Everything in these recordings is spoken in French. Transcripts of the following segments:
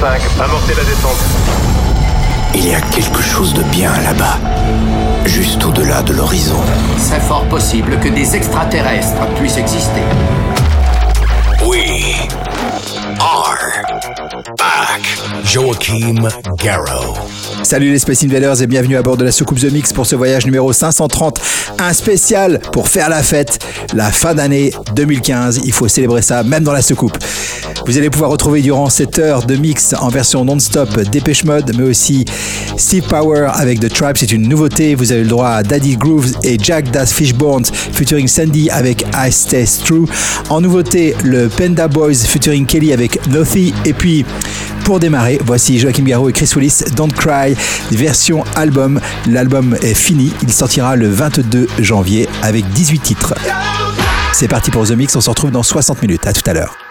5, amorcez la descente. Il y a quelque chose de bien là-bas, juste au-delà de l'horizon. C'est fort possible que des extraterrestres puissent exister. We are back. Joachim Garrow. Salut les Space Invaders et bienvenue à bord de la soucoupe The Mix pour ce voyage numéro 530. Un spécial pour faire la fête, la fin d'année 2015. Il faut célébrer ça même dans la soucoupe. Vous allez pouvoir retrouver durant cette heure de mix en version non-stop Dépêche Mode, mais aussi Steve Power avec The Tribe, c'est une nouveauté. Vous avez le droit à Daddy Grooves et Jack Das Fishbones featuring Sandy avec I Stay True. En nouveauté, le Panda Boys featuring Kelly avec Nothy. Et puis, pour démarrer, voici Joachim Garraud et Chris Willis, Don't Cry, version album. L'album est fini, il sortira le 22 janvier avec 18 titres. C'est parti pour The Mix, on se retrouve dans 60 minutes. À tout à l'heure.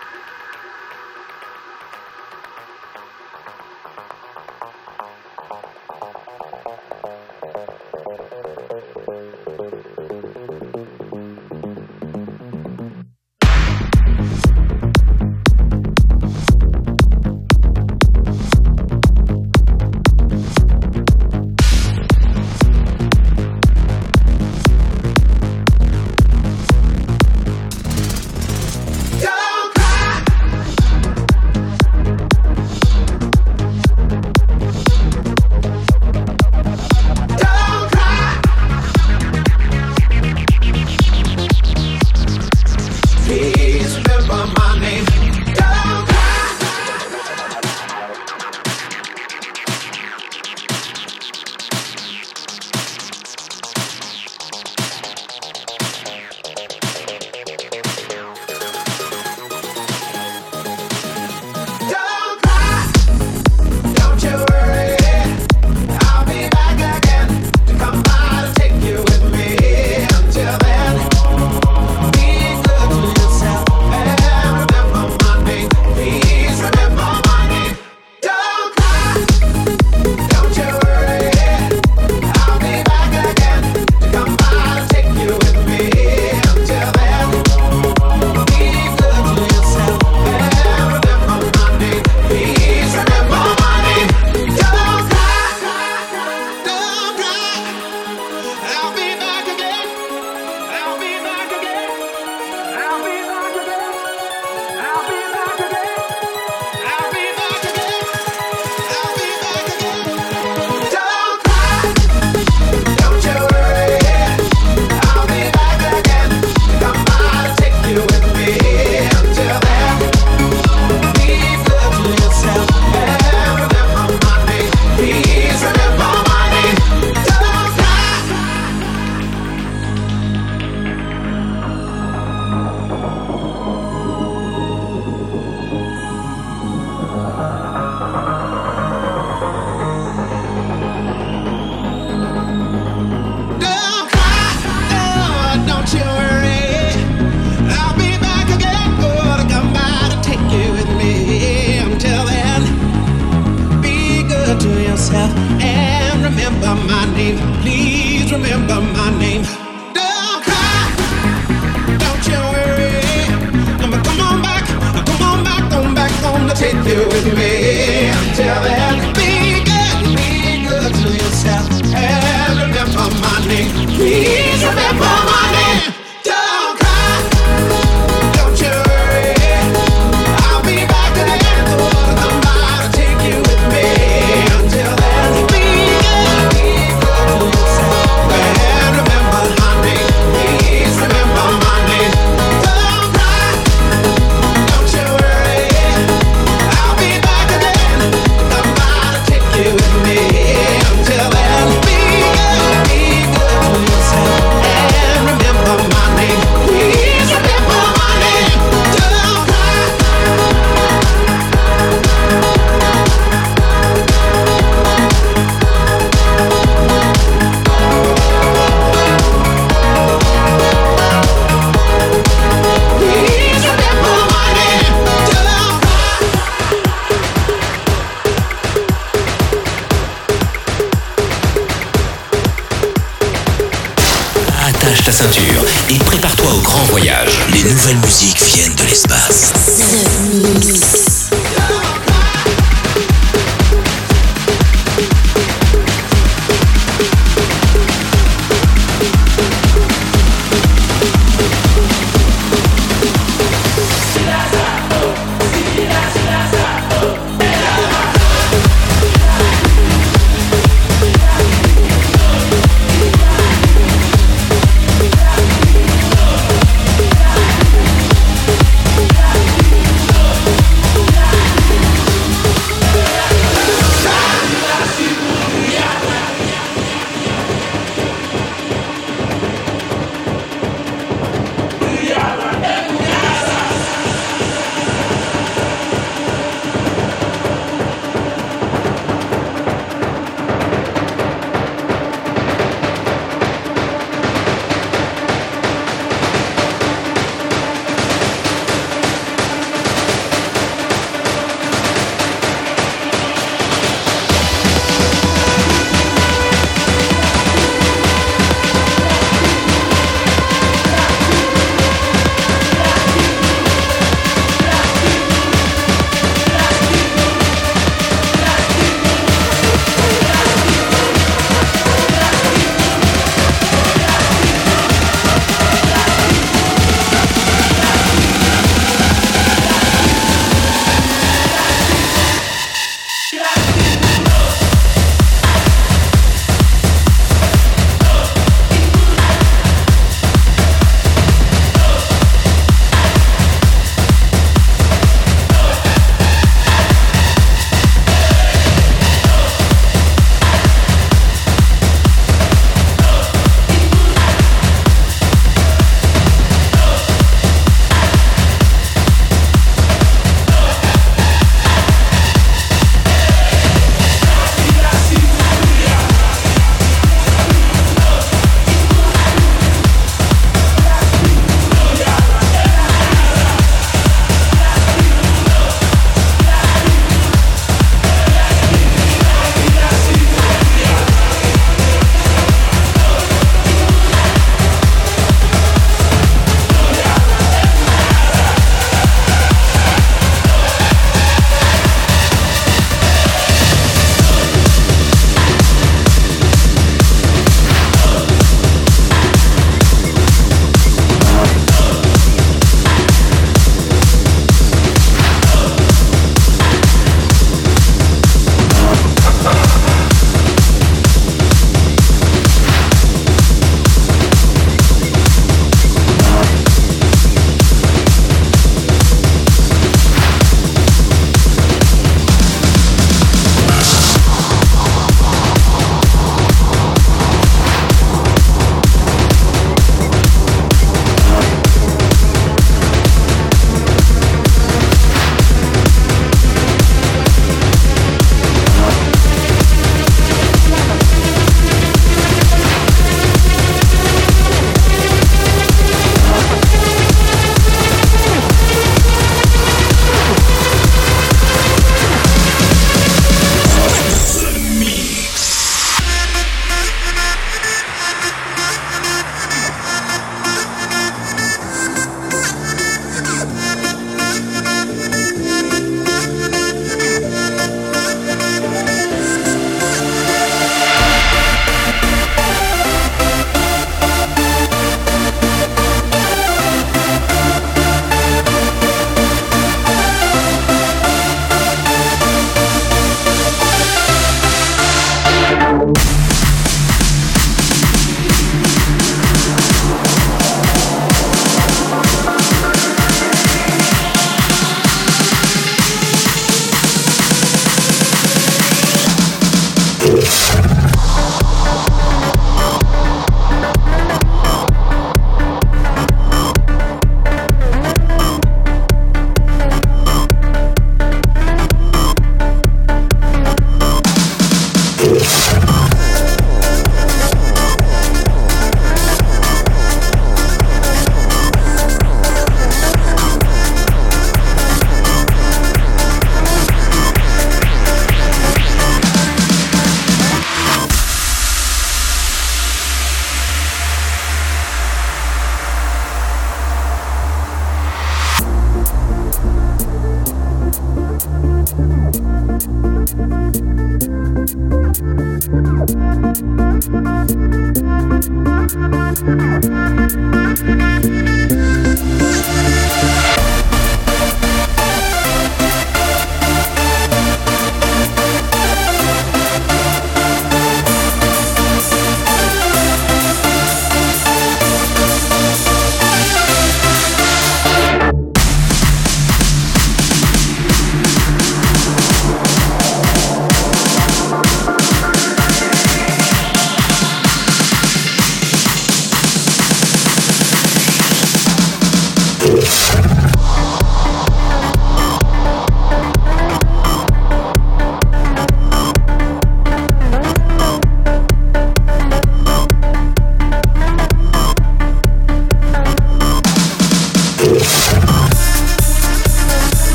with me.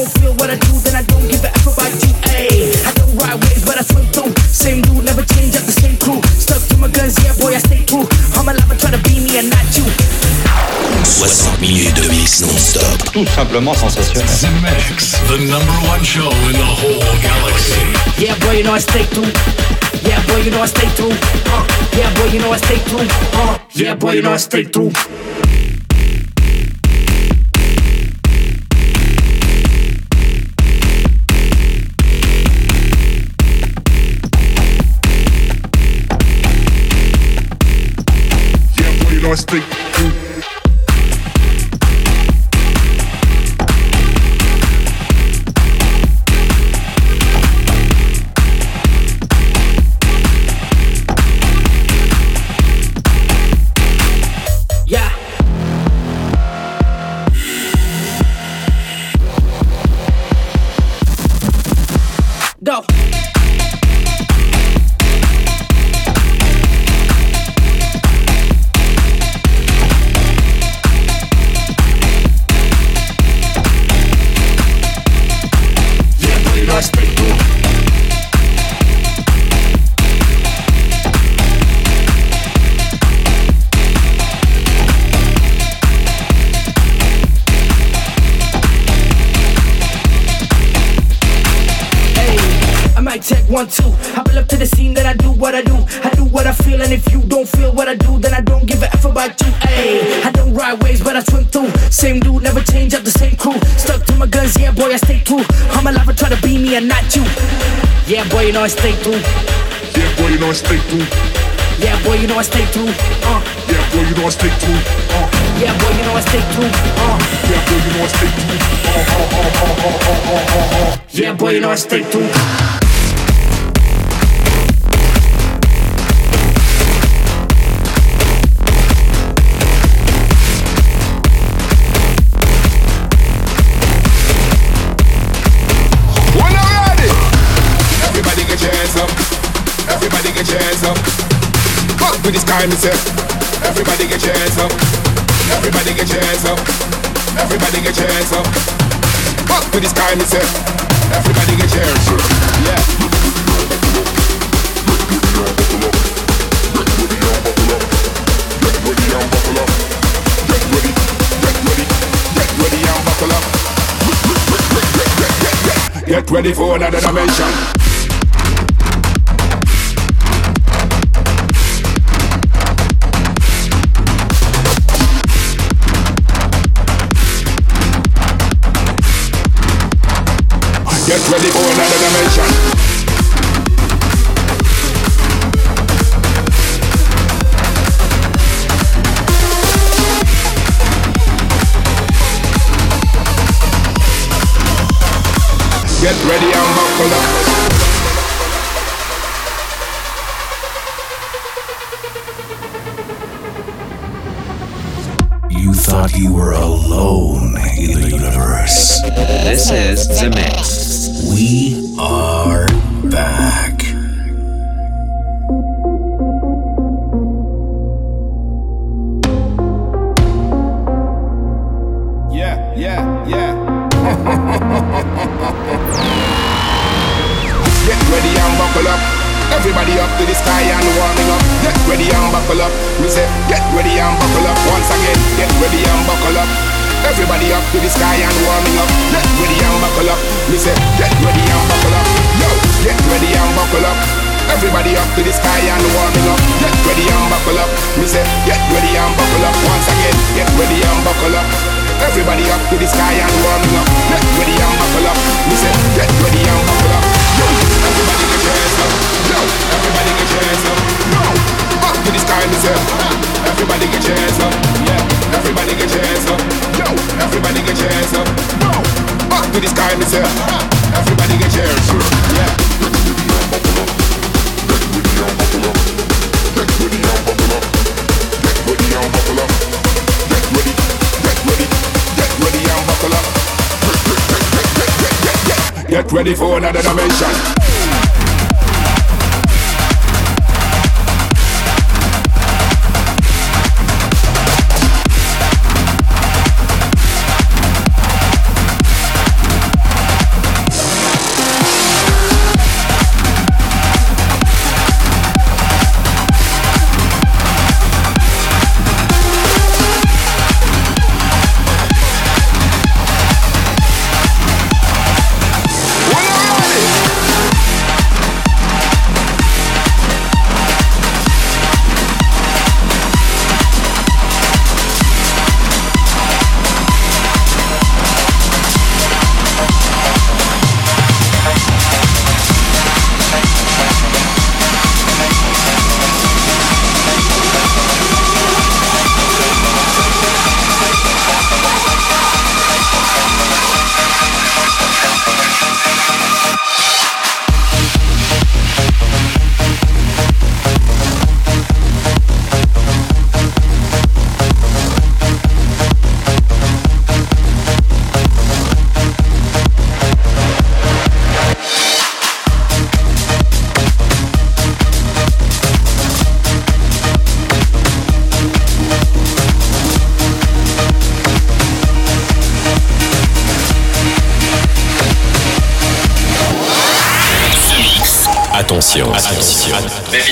Don't feel what I do, then I don't give a F about you. Ayy, I don't ride waves, but I swim through. Same dude, never change up the same crew. Stuck to my guns, yeah, boy, I stay true. I'm alive, I try to be me and not you. 60 minutes de mix non-stop. Tout simplement sensationnel. The Mix, the number one show in the whole galaxy. Yeah, boy, you know I stay true. Yeah, boy, you know I stay true. Uh, yeah, boy, you know I stay true. Uh, yeah, boy, you know I stay true. on speak. Be me and not you. Yeah, boy, you know I stay true. Yeah, boy, you know I stay true. Yeah, boy, you know I stay true. Uh, Yeah, boy, you know I stay true. Uh, yeah, boy, you know I stay true. Uh, yeah, boy, you know I stay true. Uh, uh, uh, uh, uh, uh, uh, uh. yeah, boy, you know I stay true. With this kind say. Everybody get your hands up. Everybody get your hands up. Everybody get your hands up. With this kind of say. Everybody get your hands up. Yeah. Get ready, get ready, get ready and buckle up. Get ready for another dimension. Get ready for another dimension. Get ready and buckle up. Get ready and buckle up. Everybody up to the sky and warming up. Get ready and buckle up. We say, get ready and buckle up. Once again, get ready and buckle up. Everybody up to the sky and warming up. Get ready and buckle up. We say, get ready and buckle up. Yo, get ready and buckle up. Everybody up to the sky and warming up. Get ready and buckle up. We say, get ready and buckle up. Once again, get ready and buckle up. Everybody up to the sky and warming up. Get ready and buckle up. We say, get ready and buckle up. Yo, everybody get your hands up. Yo, everybody get your hands up. Yo, up to the sky, we say. Everybody get your hands up. Yeah, everybody get your hands up. Yo, everybody get your hands up. Yo, up to the sky, we say. Everybody get your hands up. Yeah. Get ready, get ready, get ready, Get ready ready and buckle up. Get ready for another dimension.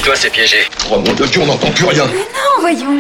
Toi, c'est piégé. Oh Remonte le cul, on n'entend plus rien. Mais non, voyons.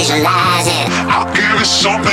visualize it. I'll give you something.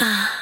Uh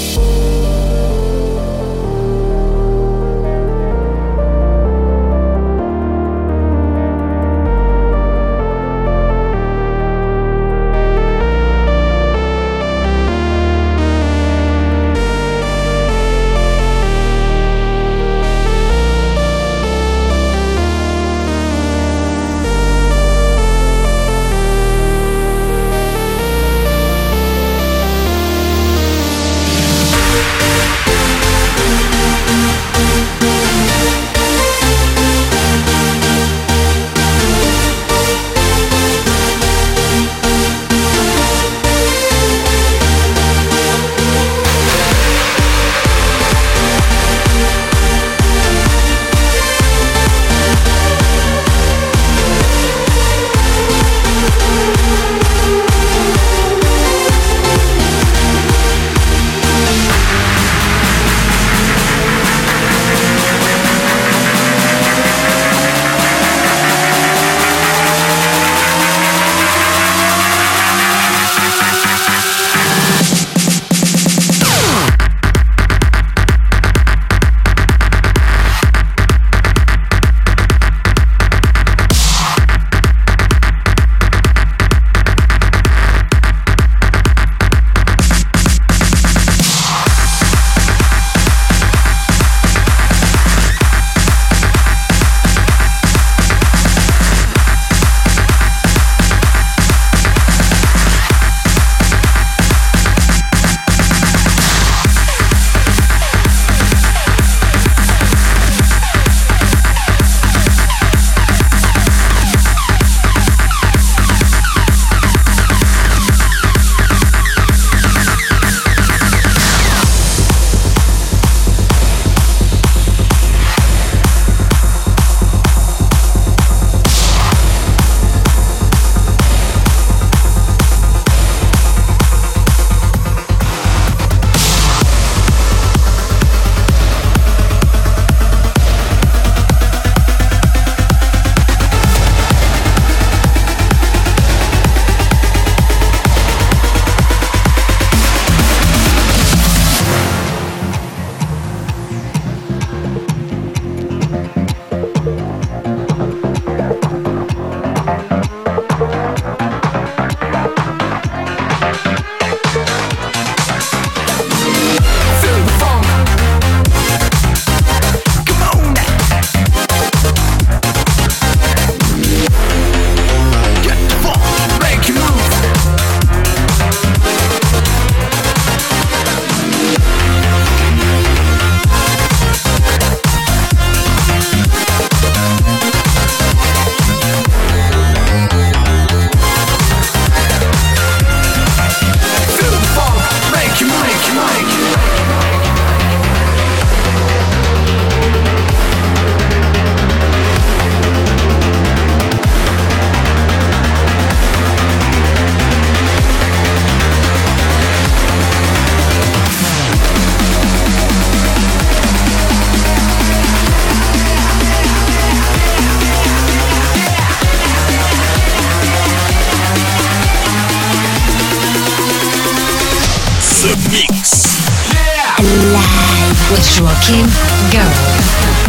with Joaquin Go.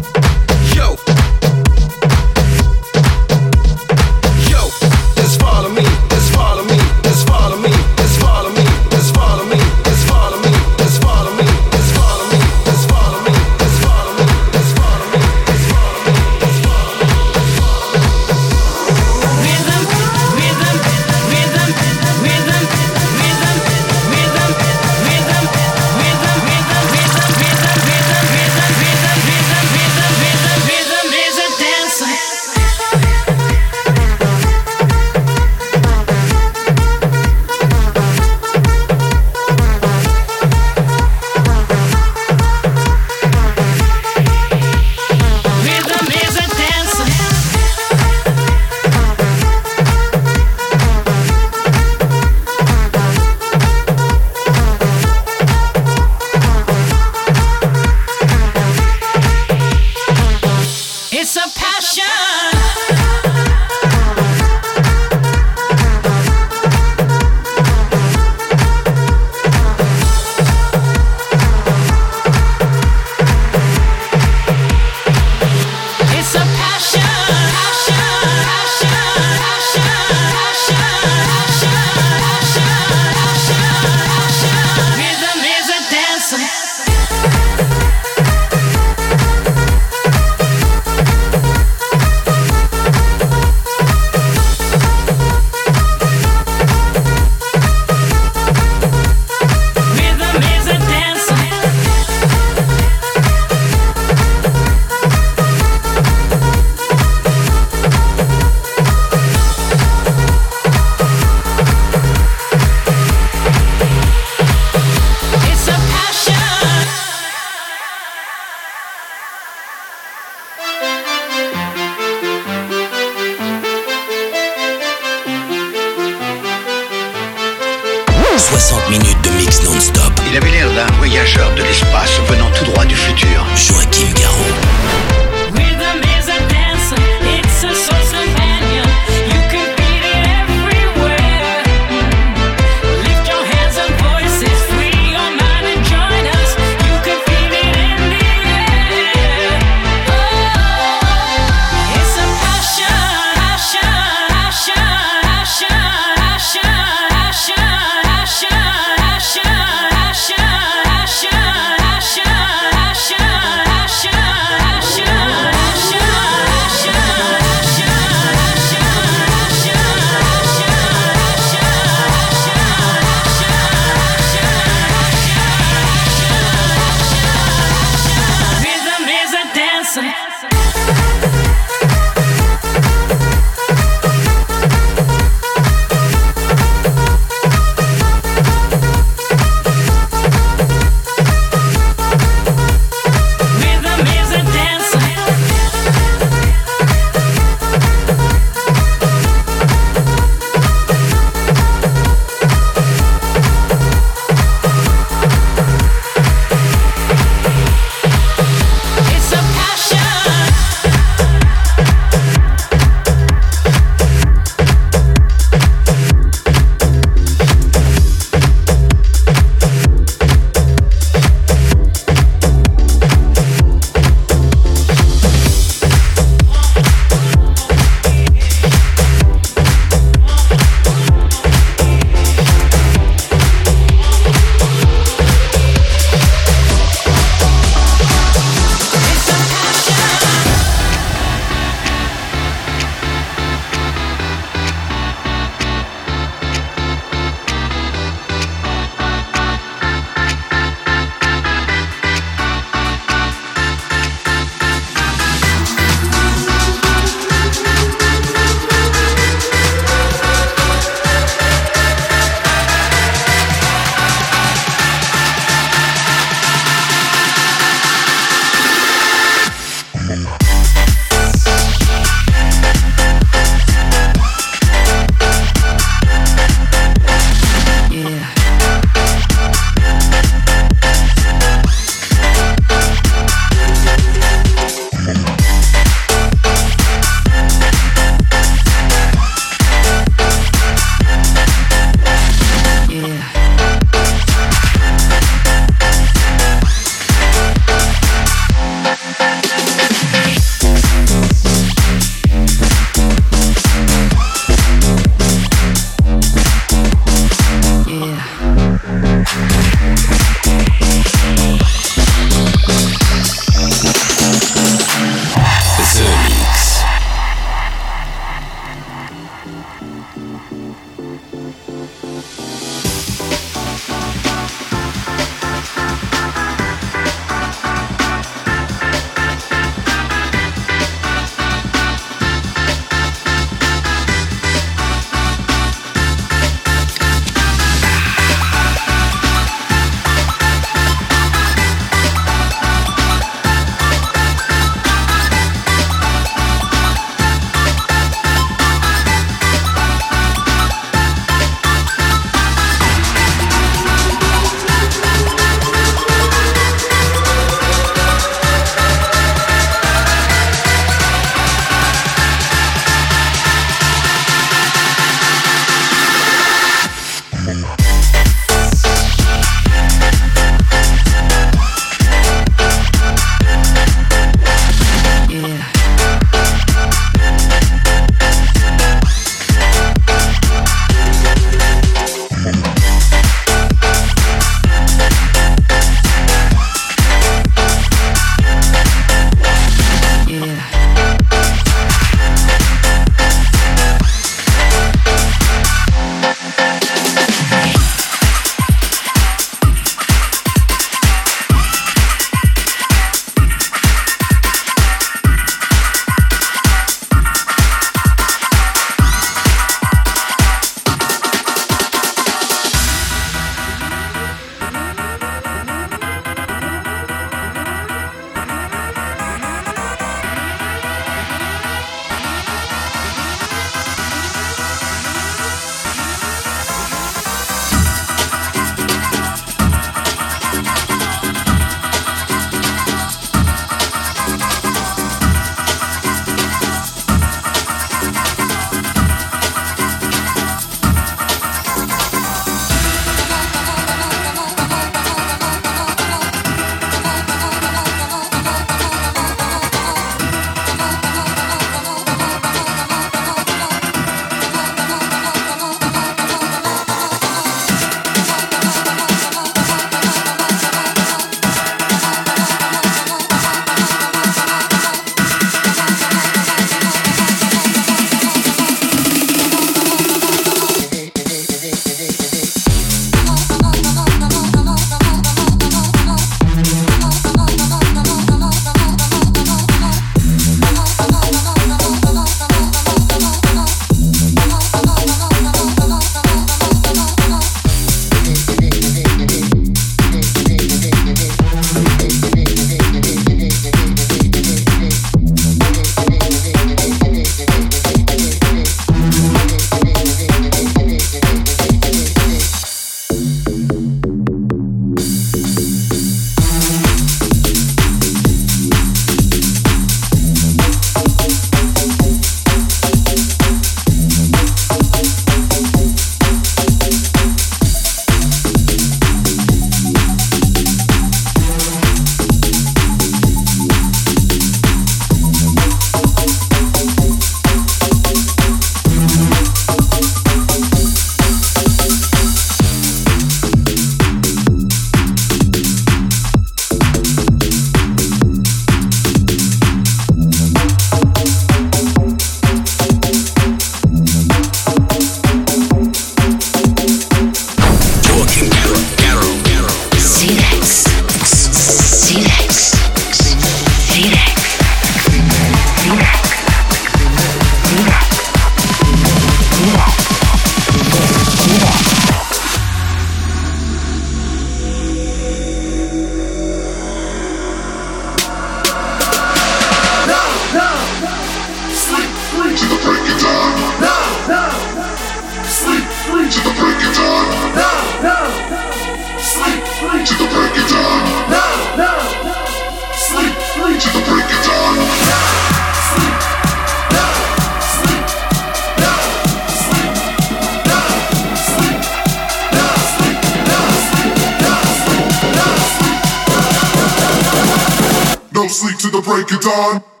to the break of dawn.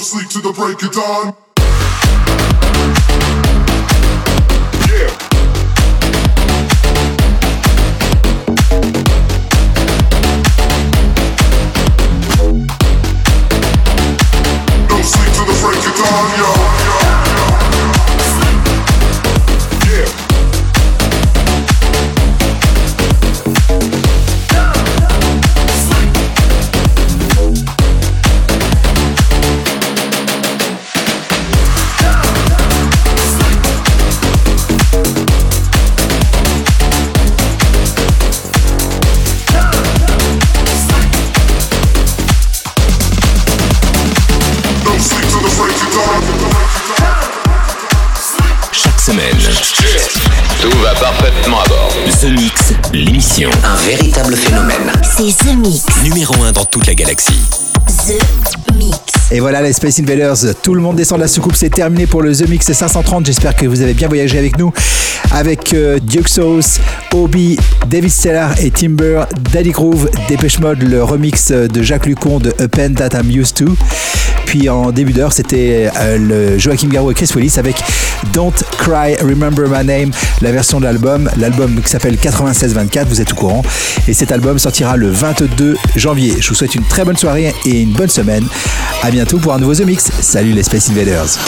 Sleep to the break of dawn. Et voilà les Space Invaders, tout le monde descend de la soucoupe, c'est terminé pour le The Mix 530. J'espère que vous avez bien voyagé avec nous, avec euh, Duke Sauce, Obi, David Stellar et Timber, Daddy Groove, Dépêche Mode, le remix de Jacques Lucon de A Pen That I'm Used To. Puis en début d'heure, c'était euh, Joachim Garou et Chris Willis avec Don't Cry, Remember My Name, la version de l'album, l'album qui s'appelle 9624, vous êtes au courant. Et cet album sortira le 22 janvier. Je vous souhaite une très bonne soirée et une bonne semaine. À bientôt pour un nouveau The Mix. Salut les Space Invaders.